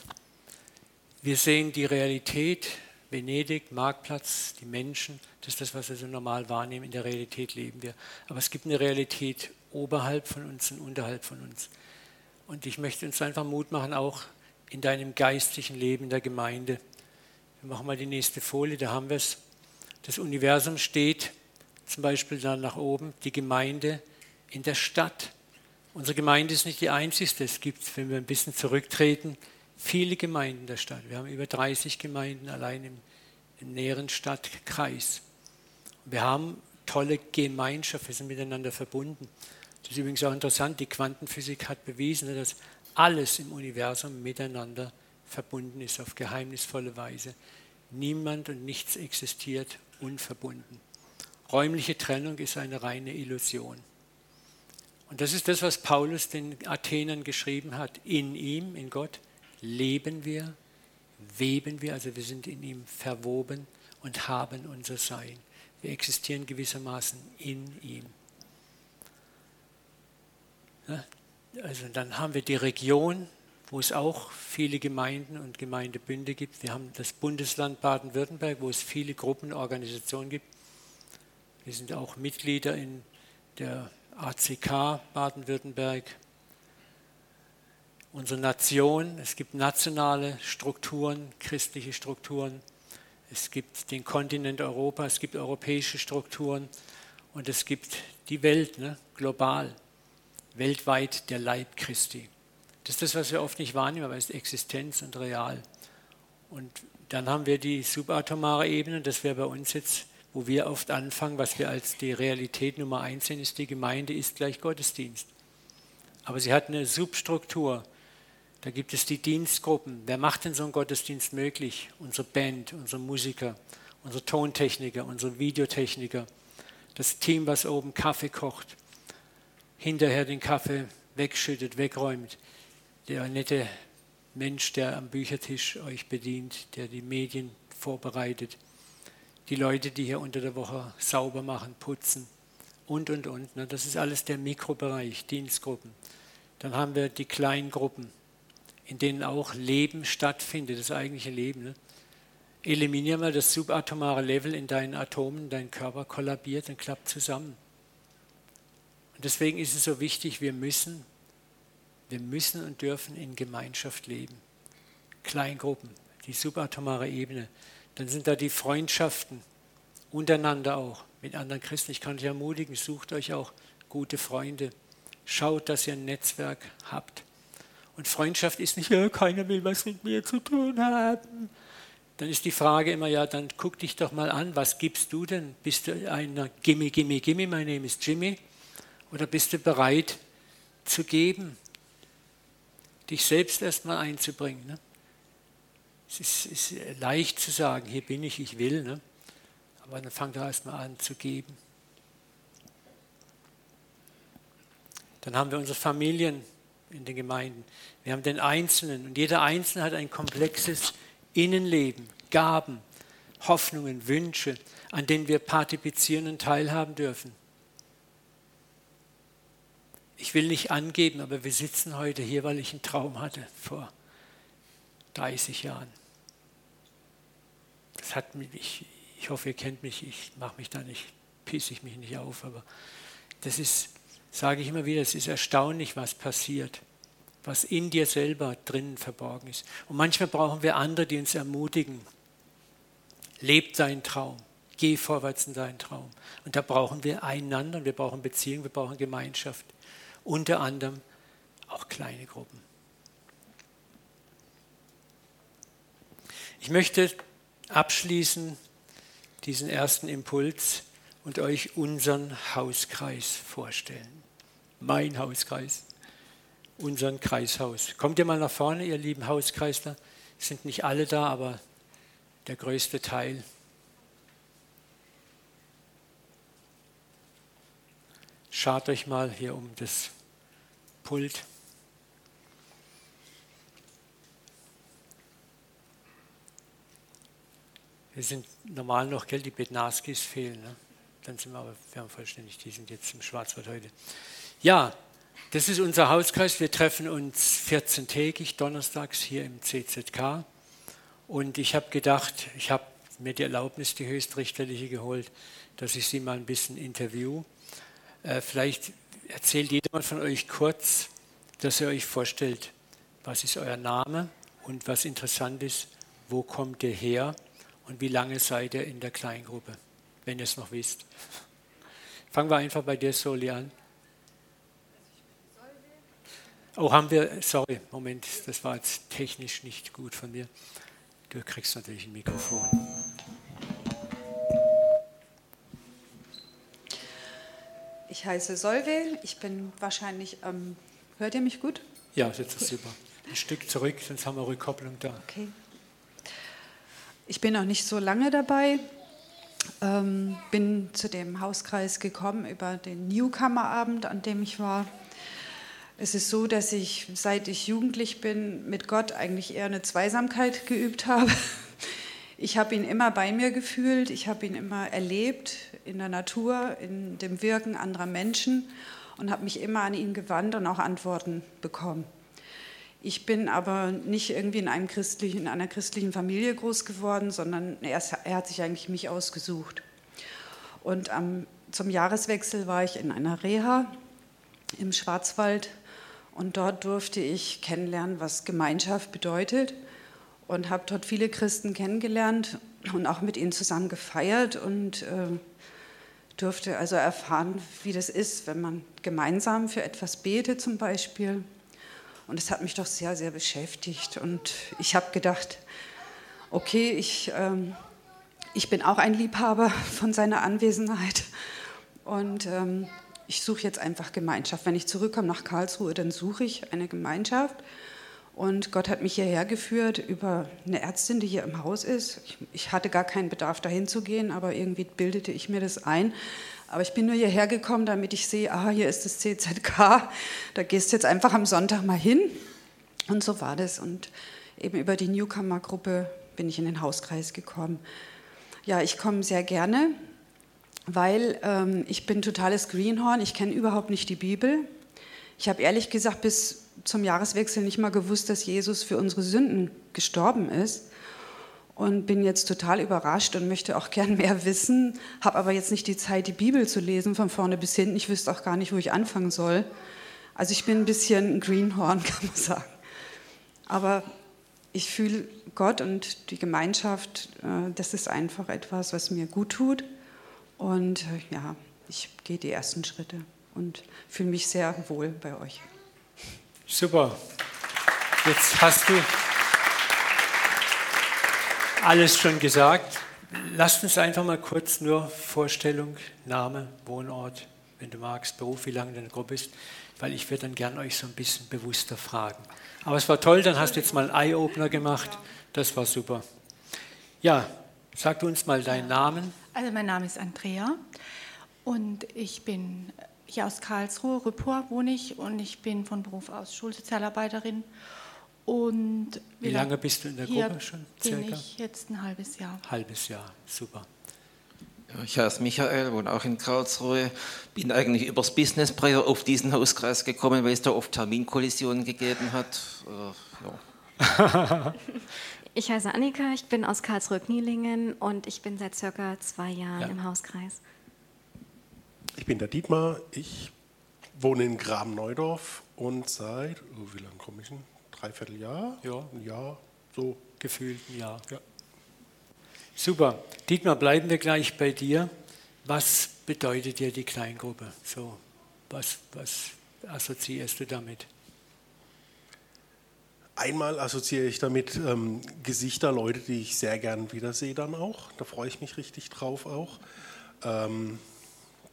wir sehen die Realität, Venedig, Marktplatz, die Menschen, das ist das, was wir so normal wahrnehmen, in der Realität leben wir. Aber es gibt eine Realität oberhalb von uns und unterhalb von uns. Und ich möchte uns einfach Mut machen, auch in deinem geistlichen Leben der Gemeinde. Wir machen mal die nächste Folie, da haben wir es. Das Universum steht zum Beispiel dann nach oben, die Gemeinde in der Stadt. Unsere Gemeinde ist nicht die einzigste. Es gibt, wenn wir ein bisschen zurücktreten, viele Gemeinden in der Stadt. Wir haben über 30 Gemeinden allein im, im näheren Stadtkreis. Wir haben tolle Gemeinschaft, wir sind miteinander verbunden. Das ist übrigens auch interessant, die Quantenphysik hat bewiesen, dass alles im Universum miteinander verbunden ist auf geheimnisvolle Weise. Niemand und nichts existiert unverbunden. Räumliche Trennung ist eine reine Illusion. Und das ist das, was Paulus den Athenern geschrieben hat. In ihm, in Gott, leben wir, weben wir, also wir sind in ihm verwoben und haben unser Sein. Wir existieren gewissermaßen in ihm. Also dann haben wir die Region, wo es auch viele Gemeinden und Gemeindebünde gibt. Wir haben das Bundesland Baden-Württemberg, wo es viele Gruppen Organisationen gibt. Wir sind auch Mitglieder in der ACK Baden-Württemberg. Unsere Nation, es gibt nationale Strukturen, christliche Strukturen. Es gibt den Kontinent Europa, es gibt europäische Strukturen und es gibt die Welt, ne, global weltweit der Leib Christi. Das ist das, was wir oft nicht wahrnehmen, aber es ist Existenz und real. Und dann haben wir die subatomare Ebene, das wäre bei uns jetzt, wo wir oft anfangen, was wir als die Realität Nummer eins sehen, ist, die Gemeinde ist gleich Gottesdienst. Aber sie hat eine Substruktur. Da gibt es die Dienstgruppen. Wer macht denn so einen Gottesdienst möglich? Unsere Band, unsere Musiker, unsere Tontechniker, unsere Videotechniker, das Team, was oben Kaffee kocht hinterher den Kaffee wegschüttet, wegräumt. Der nette Mensch, der am Büchertisch euch bedient, der die Medien vorbereitet. Die Leute, die hier unter der Woche sauber machen, putzen und, und, und. Das ist alles der Mikrobereich, Dienstgruppen. Dann haben wir die kleinen Gruppen, in denen auch Leben stattfindet, das eigentliche Leben. Ne? Eliminier mal das subatomare Level in deinen Atomen, dein Körper kollabiert und klappt zusammen. Und deswegen ist es so wichtig, wir müssen, wir müssen und dürfen in Gemeinschaft leben. Kleingruppen, die subatomare Ebene. Dann sind da die Freundschaften untereinander auch, mit anderen Christen. Ich kann euch ermutigen, sucht euch auch gute Freunde. Schaut, dass ihr ein Netzwerk habt. Und Freundschaft ist nicht, ja, keiner will was mit mir zu tun haben. Dann ist die Frage immer, ja, dann guck dich doch mal an, was gibst du denn? Bist du einer Gimme, Gimme, Gimme, mein Name ist Jimmy? Oder bist du bereit zu geben? Dich selbst erstmal einzubringen. Ne? Es ist, ist, leicht zu sagen, hier bin ich, ich will. Ne? Aber dann fang doch erstmal an zu geben. Dann haben wir unsere Familien in den Gemeinden. Wir haben den Einzelnen und jeder Einzelne hat ein komplexes Innenleben, Gaben, Hoffnungen, Wünsche, an denen wir partizipieren und teilhaben dürfen. Ich will nicht angeben, aber wir sitzen heute hier, weil ich einen Traum hatte vor 30 Jahren. Das hat mich, ich, ich hoffe, ihr kennt mich, ich mache mich da nicht, pisse ich mich nicht auf, aber das ist sage ich immer wieder, es ist erstaunlich, was passiert, was in dir selber drinnen verborgen ist. Und manchmal brauchen wir andere, die uns ermutigen. Leb deinen Traum, geh vorwärts in deinen Traum. Und da brauchen wir einander, wir brauchen Beziehung, wir brauchen Gemeinschaft. Unter anderem auch kleine Gruppen. Ich möchte abschließen diesen ersten Impuls und euch unseren Hauskreis vorstellen mein Hauskreis, unseren Kreishaus. Kommt ihr mal nach vorne, ihr lieben Hauskreisler? Sind nicht alle da, aber der größte Teil. Schaut euch mal hier um das Pult. Wir sind normal noch, gell, die Bednarskis fehlen. Ne? Dann sind wir aber, wir haben vollständig, die sind jetzt im Schwarzwald heute. Ja, das ist unser Hauskreis. Wir treffen uns 14-tägig, donnerstags hier im CZK. Und ich habe gedacht, ich habe mir die Erlaubnis, die höchstrichterliche geholt, dass ich Sie mal ein bisschen interview. Äh, vielleicht erzählt jeder von euch kurz, dass ihr euch vorstellt, was ist euer Name und was interessant ist, wo kommt ihr her und wie lange seid ihr in der Kleingruppe, wenn ihr es noch wisst. Fangen wir einfach bei dir, Soli, an. Oh, haben wir, sorry, Moment, das war jetzt technisch nicht gut von mir. Du kriegst natürlich ein Mikrofon. Ich heiße Solve, ich bin wahrscheinlich, ähm, hört ihr mich gut? Ja, jetzt ist super. Ein Stück zurück, sonst haben wir Rückkopplung da. Okay. Ich bin noch nicht so lange dabei, ähm, bin zu dem Hauskreis gekommen über den Newcomer-Abend, an dem ich war. Es ist so, dass ich, seit ich jugendlich bin, mit Gott eigentlich eher eine Zweisamkeit geübt habe. Ich habe ihn immer bei mir gefühlt, ich habe ihn immer erlebt in der Natur, in dem Wirken anderer Menschen und habe mich immer an ihn gewandt und auch Antworten bekommen. Ich bin aber nicht irgendwie in, einem christlichen, in einer christlichen Familie groß geworden, sondern er, er hat sich eigentlich mich ausgesucht. Und am, zum Jahreswechsel war ich in einer Reha im Schwarzwald und dort durfte ich kennenlernen, was Gemeinschaft bedeutet und habe dort viele Christen kennengelernt und auch mit ihnen zusammen gefeiert und äh, durfte also erfahren, wie das ist, wenn man gemeinsam für etwas betet zum Beispiel. Und es hat mich doch sehr, sehr beschäftigt. Und ich habe gedacht, okay, ich, ähm, ich bin auch ein Liebhaber von seiner Anwesenheit. Und ähm, ich suche jetzt einfach Gemeinschaft. Wenn ich zurückkomme nach Karlsruhe, dann suche ich eine Gemeinschaft. Und Gott hat mich hierher geführt über eine Ärztin, die hier im Haus ist. Ich, ich, hatte gar keinen Bedarf, dahin zu gehen, aber irgendwie bildete ich mir das ein. Aber ich bin nur hierher gekommen, damit ich sehe, ah, hier ist das CZK, da gehst du jetzt einfach am Sonntag mal hin. Und so war das. Und eben über die Newcomer-Gruppe bin ich in den Hauskreis gekommen. Ja, ich komme sehr gerne weil ähm, ich bin totales Greenhorn, ich kenne überhaupt nicht die Bibel. Ich habe ehrlich gesagt bis zum Jahreswechsel nicht mal gewusst, dass Jesus für unsere Sünden gestorben ist und bin jetzt total überrascht und möchte auch (laughs) gern mehr wissen, habe aber jetzt nicht die Zeit, die Bibel zu lesen von vorne bis hinten. Ich wüsste auch gar nicht, wo ich anfangen soll. Also ich bin ein bisschen ein Greenhorn, (laughs) kann man sagen. Aber ich fühle Gott und die Gemeinschaft, äh, das ist einfach etwas, was mir gut tut. Und äh, ja, ich gehe die ersten Schritte und fühle mich sehr wohl bei euch. Super. Jetzt hast du alles schon gesagt. Lasst uns einfach mal kurz nur Vorstellung, Name, Wohnort, wenn du magst, Beruf, wie lange du in der Gruppe bist, weil ich würde dann gern euch so ein bisschen bewusster fragen. Aber es war toll, dann hast du jetzt mal einen Eye-Opener gemacht. Das war super. Ja, sag du uns mal deinen Namen. Also mein Name ist Andrea und ich bin hier aus Karlsruhe, Rüppur wohne ich und ich bin von Beruf aus Schulsozialarbeiterin. Und wie, wie lange bist du in der Gruppe schon? Circa? Bin ich jetzt ein halbes Jahr. Halbes Jahr, super. Ich heiße Michael, wohne auch in Karlsruhe. Bin eigentlich übers Business Prayer auf diesen Hauskreis gekommen, weil es da oft Terminkollisionen gegeben hat. Ja. (laughs) ich heiße Annika, ich bin aus Karlsruhe-Knielingen und ich bin seit circa zwei Jahren ja. im Hauskreis. Ich bin der Dietmar, ich wohne in Graben-Neudorf und seit, oh, wie lange komme ich denn? Dreiviertel Jahr? Ja. Ein Jahr, so. Gefühlt ein Jahr. Ja. Super. Dietmar, bleiben wir gleich bei dir. Was bedeutet dir die Kleingruppe? So, was, was assoziierst du damit? Einmal assoziiere ich damit ähm, Gesichter, Leute, die ich sehr gern wiedersehe dann auch. Da freue ich mich richtig drauf auch. Ähm,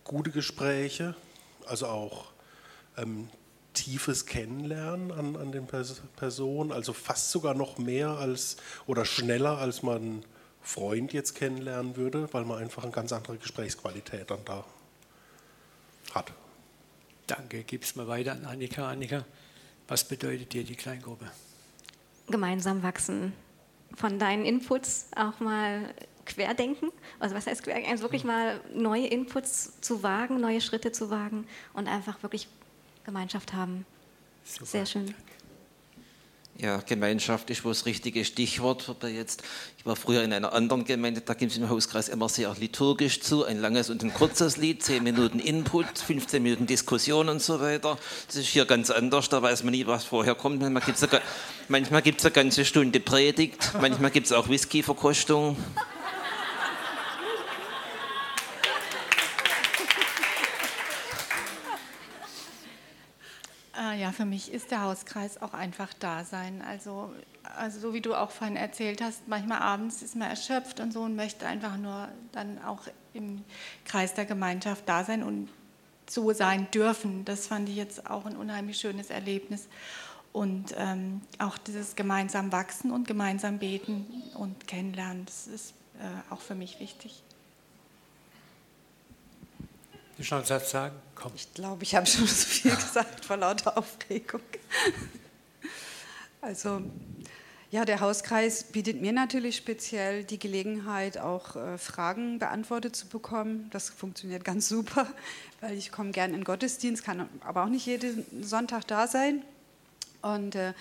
gute Gespräche, also auch ähm, tiefes Kennenlernen an, an den Pers Personen, also fast sogar noch mehr als oder schneller, als man Freund jetzt kennenlernen würde, weil man einfach eine ganz andere Gesprächsqualität dann da hat. Danke, gib es mal weiter an Annika. Annika, was bedeutet dir die Kleingruppe? Gemeinsam wachsen. Von deinen Inputs auch mal querdenken. Also was heißt querdenken? Also wirklich mal neue Inputs zu wagen, neue Schritte zu wagen und einfach wirklich Gemeinschaft haben. Super, Sehr schön. Ja, Gemeinschaft ist wohl das richtige Stichwort. Jetzt, ich war früher in einer anderen Gemeinde, da ging es im Hauskreis immer sehr liturgisch zu. Ein langes und ein kurzes Lied, 10 Minuten Input, 15 Minuten Diskussion und so weiter. Das ist hier ganz anders, da weiß man nie, was vorher kommt. Manchmal gibt es eine, manchmal eine ganze Stunde Predigt, manchmal gibt es auch Whisky-Verkostung. Ja, für mich ist der Hauskreis auch einfach da sein. Also, also so wie du auch vorhin erzählt hast, manchmal abends ist man erschöpft und so und möchte einfach nur dann auch im Kreis der Gemeinschaft da sein und so sein dürfen. Das fand ich jetzt auch ein unheimlich schönes Erlebnis. Und ähm, auch dieses gemeinsam wachsen und gemeinsam beten und kennenlernen, das ist äh, auch für mich wichtig. Du schon einen Satz sagen? Komm. Ich glaube, ich habe schon (laughs) so viel gesagt vor lauter Aufregung. Also, ja, der Hauskreis bietet mir natürlich speziell die Gelegenheit, auch äh, Fragen beantwortet zu bekommen. Das funktioniert ganz super, weil ich komme gern in den Gottesdienst, kann aber auch nicht jeden Sonntag da sein. Und äh,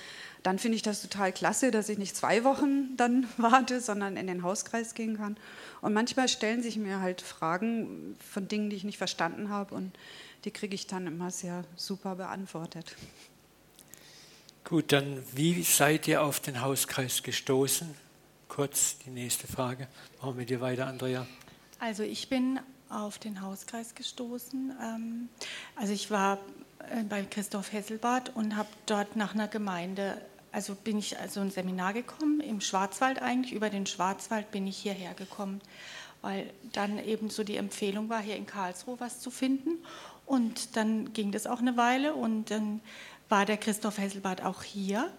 dann finde ich das total klasse, dass ich nicht zwei Wochen dann (laughs) warte, sondern in den Hauskreis gehen kann. Und manchmal stellen sich mir halt Fragen von Dingen, die ich nicht verstanden habe und die kriege ich dann immer sehr super beantwortet. Gut, dann wie seid ihr auf den Hauskreis gestoßen? Kurz die nächste Frage. Machen wir dir weiter, Andrea. Also ich bin auf den Hauskreis gestoßen. Ähm, also ich war bei Christoph Hesselbart und habe dort nach einer Gemeinde, also bin ich also ein Seminar gekommen, im Schwarzwald eigentlich, über den Schwarzwald bin ich hierher gekommen, weil dann eben so die Empfehlung war, hier in Karlsruhe was zu finden. Und dann ging das auch eine Weile und dann war der Christoph Hesselbart auch hier.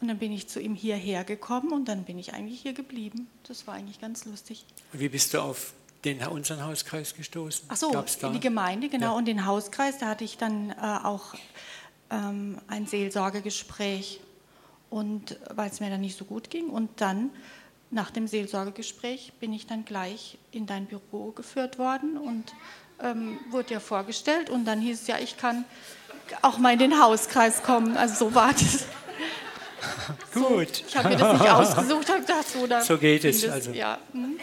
Und dann bin ich zu ihm hierher gekommen und dann bin ich eigentlich hier geblieben. Das war eigentlich ganz lustig. Wie bist du auf den unseren Hauskreis gestoßen? Ach so, in die Gemeinde, genau, ja. und den Hauskreis, da hatte ich dann äh, auch ähm, ein Seelsorgegespräch und weil es mir dann nicht so gut ging und dann nach dem Seelsorgegespräch bin ich dann gleich in dein Büro geführt worden und ähm, wurde dir vorgestellt und dann hieß es ja, ich kann auch mal in den Hauskreis kommen. Also so war das. (laughs) Gut. So, ich habe mir das nicht (laughs) ausgesucht, habe gedacht, so, da So geht es, ging also. Ja, hm.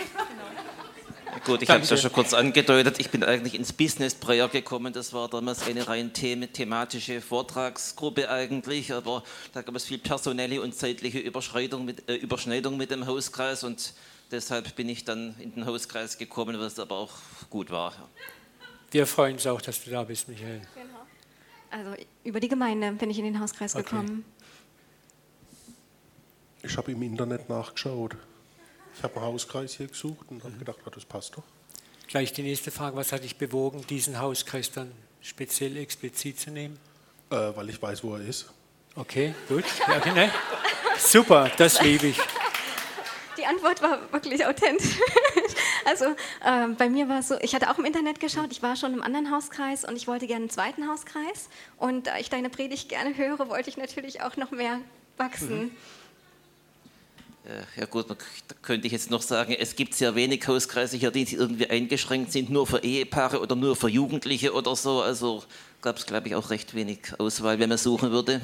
Gut, ich habe es ja schon kurz angedeutet. Ich bin eigentlich ins Business Prayer gekommen. Das war damals eine rein them thematische Vortragsgruppe eigentlich, aber da gab es viel personelle und zeitliche Überschreitung mit, äh, Überschneidung mit dem Hauskreis und deshalb bin ich dann in den Hauskreis gekommen, was aber auch gut war. Wir freuen uns auch, dass du da bist, Michael. Also über die Gemeinde bin ich in den Hauskreis Okay. gekommen. Ich habe im Internet nachgeschaut. Ich habe einen Hauskreis hier gesucht und habe gedacht, ja, das passt doch. Gleich die nächste Frage, was hat dich bewogen, diesen Hauskreis dann speziell explizit zu nehmen? Äh, weil ich weiß, wo er ist. Okay, gut. Ja, okay, ne? Super, das liebe ich. Die Antwort war wirklich authentisch. (laughs) Also ähm, bei mir war es so, ich hatte auch im Internet geschaut, ich war schon im anderen Hauskreis und ich wollte gerne einen zweiten Hauskreis. Und da ich deine Predigt gerne höre, wollte ich natürlich auch noch mehr wachsen. Äh, Ja gut, man da könnte ich jetzt noch sagen, es gibt sehr wenig Hauskreise die irgendwie eingeschränkt sind, nur für Ehepaare oder nur für Jugendliche oder so. Also gab es, glaube ich, auch recht wenig Auswahl, wenn man suchen würde.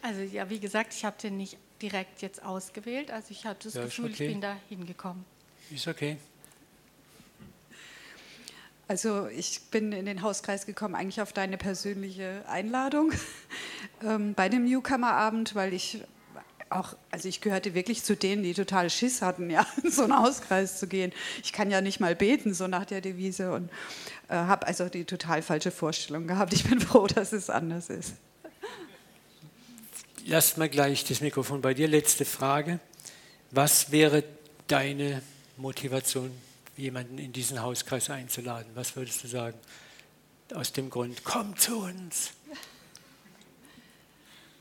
Also ja, wie gesagt, ich habe den nicht direkt jetzt ausgewählt. Also ich hatte das Ja, Gefühl, okay. ich bin da hingekommen. Ist okay. Also ich bin in den Hauskreis gekommen, eigentlich auf deine persönliche Einladung (laughs) ähm, bei dem Newcomer-Abend, weil ich auch, also ich gehörte wirklich zu denen, die total Schiss hatten, ja, (laughs) in so einen Hauskreis zu gehen. Ich kann ja nicht mal beten, so nach der Devise und äh, habe also die total falsche Vorstellung gehabt. Ich bin (laughs) froh, dass es anders ist. Lass mal gleich das Mikrofon bei dir. Letzte Frage. Was wäre deine Motivation, jemanden in diesen Hauskreis einzuladen? Was würdest du sagen? Aus dem Grund, komm zu uns.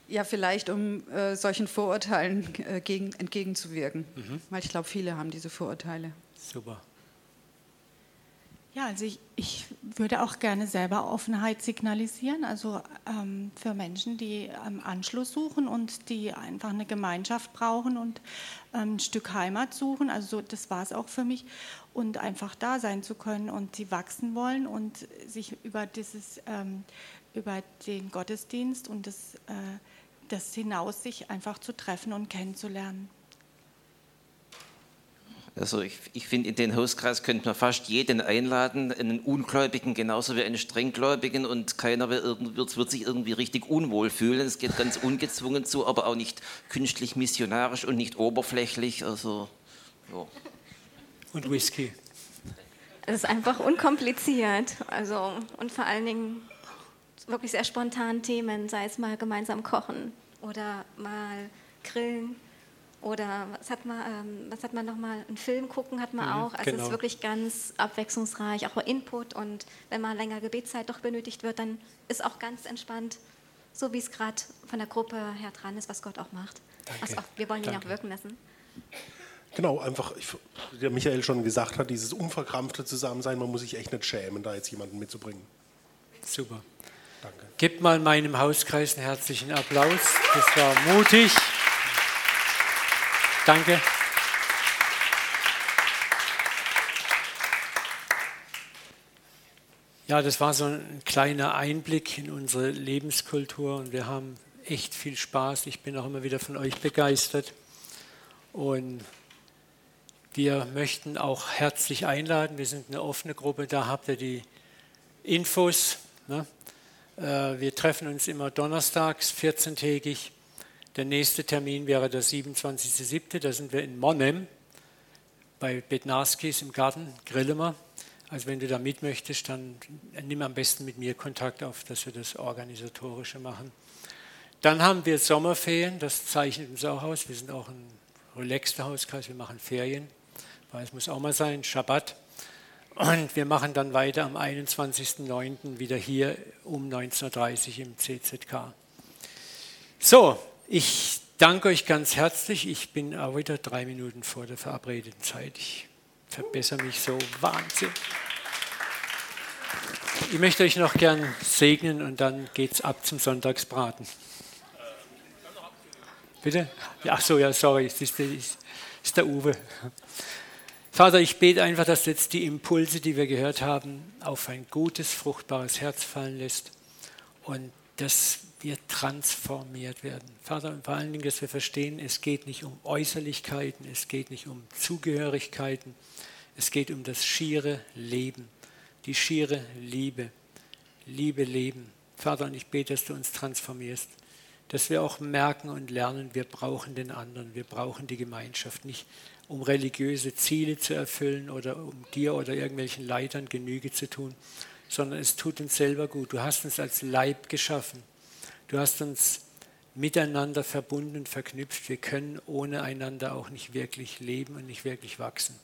Ja, vielleicht um äh, solchen Vorurteilen äh, gegen, entgegenzuwirken, weil ich glaube, viele haben diese Vorurteile. Super. Ja, also ich, ich würde auch gerne selber Offenheit signalisieren, also ähm, für Menschen, die ähm, Anschluss suchen und die einfach eine Gemeinschaft brauchen und ähm, ein Stück Heimat suchen. Also so, das war es auch für mich. Und einfach da sein zu können und die wachsen wollen und sich über dieses, ähm, über den Gottesdienst und das, äh, das hinaus sich einfach zu treffen und kennenzulernen. Also ich, ich finde, in den Hauskreis könnte man fast jeden einladen, einen Ungläubigen genauso wie einen Strenggläubigen und keiner wird, wird sich irgendwie richtig unwohl fühlen. Es geht ganz ungezwungen zu, aber auch nicht künstlich missionarisch und nicht oberflächlich. Also, ja. Und Whisky. Es ist einfach unkompliziert. Also, und vor allen Dingen wirklich sehr spontan Themen, sei es mal gemeinsam kochen oder mal grillen oder was hat man, ähm, was hat man noch mal, einen Film gucken hat man auch. Also es genau. ist wirklich ganz abwechslungsreich, auch Input und wenn mal länger Gebetszeit doch benötigt wird, dann ist auch ganz entspannt, so wie es gerade von der Gruppe her dran ist, was Gott auch macht. Danke. Auch, wir wollen ihn ja auch Danke. wirken lassen. Genau, einfach, ich, wie der Michael schon gesagt hat, dieses unverkrampfte Zusammensein, man muss sich echt nicht schämen, da jetzt jemanden mitzubringen. Super. Danke. Gib mal meinem Hauskreis einen herzlichen Applaus. Das war mutig. Danke. Ja, das war so ein kleiner Einblick in unsere Lebenskultur und wir haben echt viel Spaß. Ich bin auch immer wieder von euch begeistert. Und wir möchten auch herzlich einladen. Wir sind eine offene Gruppe, da habt ihr die Infos. Ne? Äh, Wir treffen uns immer donnerstags, 14-tägig. Der nächste Termin wäre der 27.07., da sind wir in Monnem bei Bednarskis im Garten, grillen wir. Also wenn du da mit möchtest, dann nimm am besten mit mir Kontakt auf, dass wir das Organisatorische machen. Dann haben wir Sommerferien, das zeichnet uns auch aus. Wir sind auch ein relaxter Hauskreis, wir machen Ferien, weil es muss auch mal sein, Schabbat. Und wir machen dann weiter am 21.09. wieder hier um 19.30 Uhr im CZK. So, ich danke euch ganz herzlich. Ich bin auch wieder drei Minuten vor der verabredeten Zeit. Ich verbessere mich so Wahnsinn. Ich möchte euch noch gern segnen und dann geht's ab zum Sonntagsbraten. Bitte? Ach so, ja, sorry, es ist, ist, der Uwe. Vater, ich bete einfach, dass jetzt die Impulse, die wir gehört haben, auf ein gutes, fruchtbares Herz fallen lässt und dass wir transformiert werden. Vater, und vor allen Dingen, dass wir verstehen, es geht nicht um Äußerlichkeiten, es geht nicht um Zugehörigkeiten, es geht um das schiere Leben, die schiere Liebe, Liebe leben. Vater, und ich bete, dass du uns transformierst, dass wir auch merken und lernen, wir brauchen den anderen, wir brauchen die Gemeinschaft, nicht um religiöse Ziele zu erfüllen oder um dir oder irgendwelchen Leitern Genüge zu tun, sondern es tut uns selber gut. Du hast uns als Leib geschaffen. Du hast uns miteinander verbunden und verknüpft. Wir können ohne einander auch nicht wirklich leben und nicht wirklich wachsen.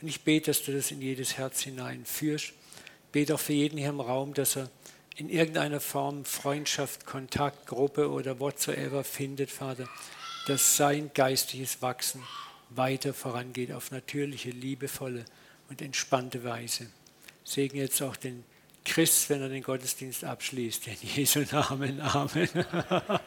Und ich bete, dass du das in jedes Herz hineinführst. Bete auch für jeden hier im Raum, dass er in irgendeiner Form Freundschaft, Kontakt, Gruppe oder whatsoever findet, Vater, dass sein geistliches Wachsen weiter vorangeht auf natürliche, liebevolle und entspannte Weise. Segen jetzt auch den Christ, wenn er den Gottesdienst abschließt. In Jesu Namen. Amen. (laughs)